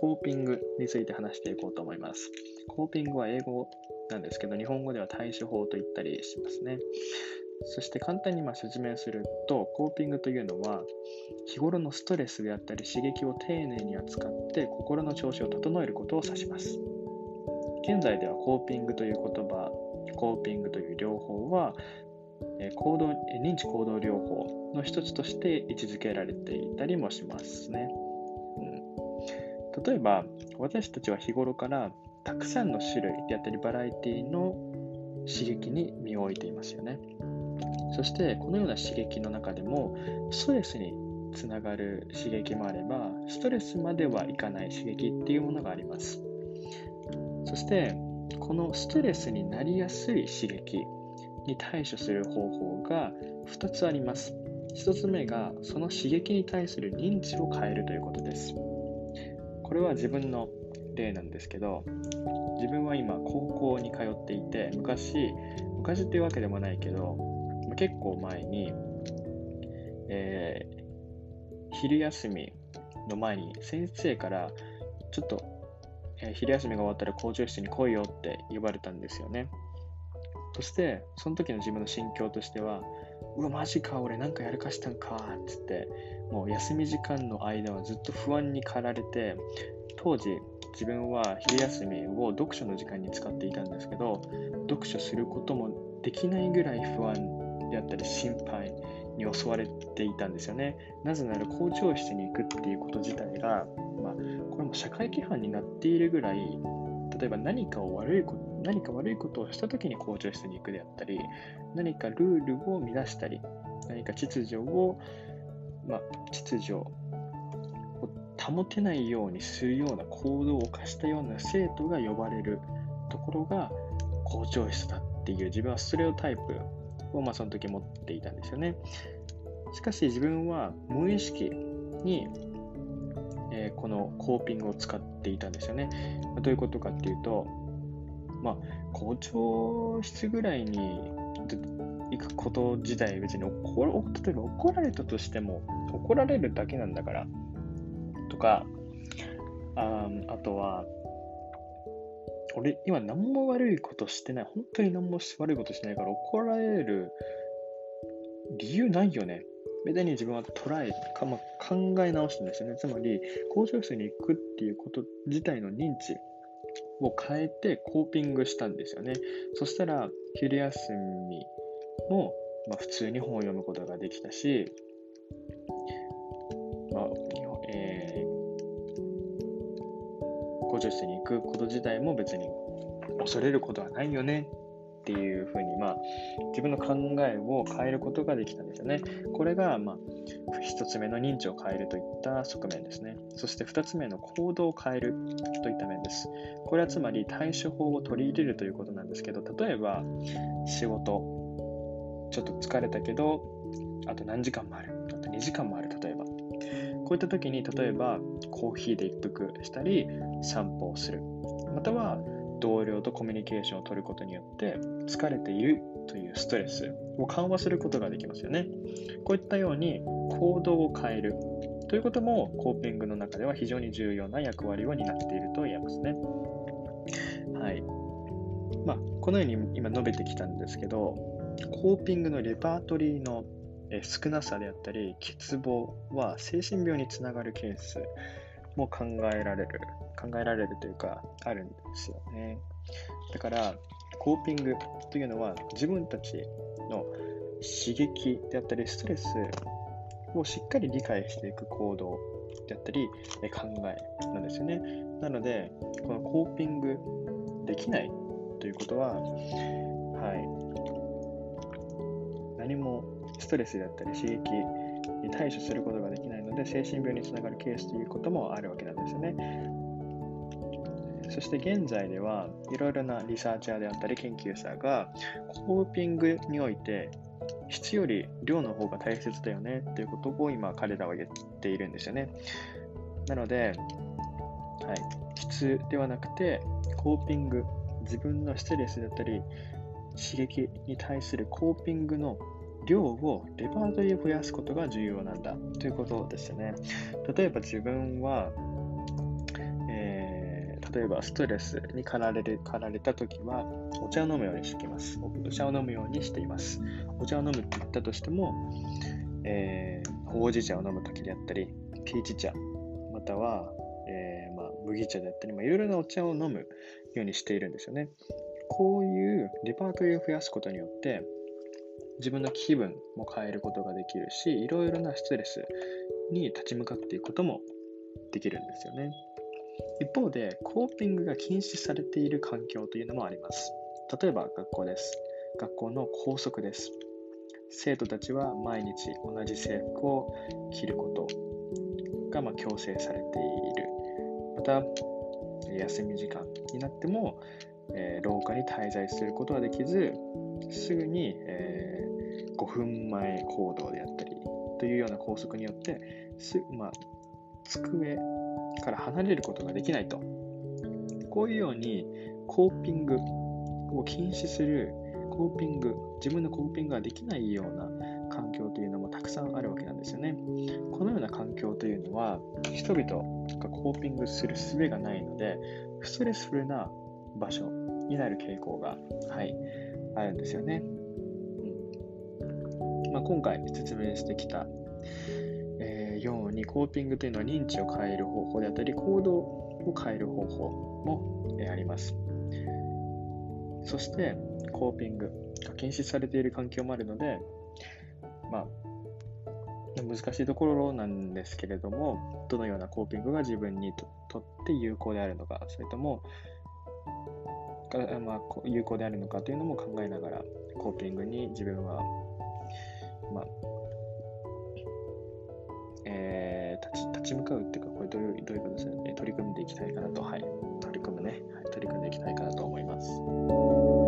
コーピングについて話していこうと思います。コーピングは英語なんですけど、日本語では対処法と言ったりしますね。そして簡単にま説明すると、コーピングというのは、日頃のストレスであったり刺激を丁寧に扱って心の調子を整えることを指します。現在ではコーピングという言葉、コーピングという療法は、行動認知行動療法の一つとして位置づけられていたりもしますね。例えば、私たちは日頃からたくさんの種類であったりバラエティの刺激に身を置いていますよね。そしてこのような刺激の中でもストレスにつながる刺激もあればストレスまではいかない刺激っていうものがあります。そしてこのストレスになりやすい刺激に対処する方法が2つあります。1つ目がその刺激に対する認知を変えるということです。これは自分の例なんですけど自分は今高校に通っていて昔昔っていうわけでもないけど結構前に、えー、昼休みの前に先生からちょっと、えー、昼休みが終わったら校長室に来いよって言われたんですよね。そして、その時の自分の心境としては、うわ、マジか、俺なんかやるかしたんか、つって、もう休み時間の間はずっと不安に駆られて、当時、自分は昼休みを読書の時間に使っていたんですけど、読書することもできないぐらい不安であったり心配に襲われていたんですよね。なぜなら校長室に行くっていうこと自体が、まあ、これも社会規範になっているぐらい、例えば何かを悪いこと、何か悪いことをしたときに校長室に行くであったり、何かルールを乱したり、何か秩序を、まあ、秩序を保てないようにするような行動を犯したような生徒が呼ばれるところが校長室だっていう自分はストレオタイプをまあその時持っていたんですよね。しかし自分は無意識に、えー、このコーピングを使っていたんですよね。ま、どういうことかっていうと、まあ、校長室ぐらいに行くこと自体別に怒例えば怒られたとしても怒られるだけなんだからとかああとは俺、今何も悪いことしてない。本当に何も悪いことしてないから怒られる理由ないよね。めでに自分は捉えか、ま考え直したんですよね。つまり、工場室に行くっていうこと自体の認知を変えてコーピングしたんですよね。そしたら、昼休みも、まあ、普通に本を読むことができたし、まあ、助室に行くこと自体も別に恐れることはないよねっていうふうに、まあ、自分の考えを変えることができたんですよね。これが、まあ、1つ目の認知を変えるといった側面ですね。そして2つ目の行動を変えるといった面です。これはつまり対処法を取り入れるということなんですけど、例えば仕事、ちょっと疲れたけど、あと何時間もある。あと2時間もある、例えば。こういった時に、例えばコーヒーで一服したり、散歩をする。または、同僚とコミュニケーションを取ることによって疲れているというストレスを緩和することができますよね。こういったように行動を変えるということもコーピングの中では非常に重要な役割を担っていると言えますね。はい。まあ、このように今述べてきたんですけど、コーピングのレパートリーの少なさであったり、欠乏は精神病につながるケースも考えられる、考えられるというか、あるんですよね。だから、コーピングというのは自分たちの刺激であったり、ストレスをしっかり理解していく行動であったり、考えなんですよね。なので、このコーピングできないということは、はい、何もストレスだったり刺激に対処することができないので精神病につながるケースということもあるわけなんですよね。そして現在ではいろいろなリサーチャーであったり研究者がコーピングにおいて質より量の方が大切だよねっていうことを今彼らは言っているんですよね。なので、はい、質ではなくてコーピング自分のストレスだったり刺激に対するコーピングの量をレパートリーを増やすことが重要なんだということですよね。例えば自分は、え例えばストレスに駆られる駆られたときは、お茶を飲むようにしてきます。お茶を飲むようにしています。お茶を飲むって言ったとしても、えー、ほうじ茶を飲むときであったり、ピーチ茶、または、えー、まあ、麦茶であったり、まあ、いろいろなお茶を飲むようにしているんですよね。こういうレパートリーを増やすことによって、自分の気分も変えることができるし、いろいろなストレスに立ち向かっていくこともできるんですよね。一方で、コーピングが禁止されている環境というのもあります。例えば学校です。学校の校則です。生徒たちは毎日同じ制服を着ることがま強制されている。また、休み時間になっても、えー、廊下に滞在することはできず、すぐに、え、5分前行動であったりというような校則によってす、まあ、机から離れることができないと。こういうようにコーピングを禁止するコーピング、自分のコーピングができないような環境というのもたくさんあるわけなんですよね。このような環境というのは人々がコーピングする術がないので、ストレスフルな場所になる傾向が、はい、あるんですよね。まあ、今回説明してきた、えー、ようにコーピングというのは認知を変える方法であったり行動を変える方法も、あります。そしてコーピングが禁止されている環境もあるので、まあ、難しいところなんですけれども、どのようなコーピングが自分にとって有効であるのか、それとも、が、まあ、有効であるのかというのも考えながら、コーピングに自分は、まあえー、立ち立ち向かうっていうか、これどういうどういうことですね、取り組んでいきたいかなと、はい、取り組むね、はい、取り組んでいきたいかなと思います。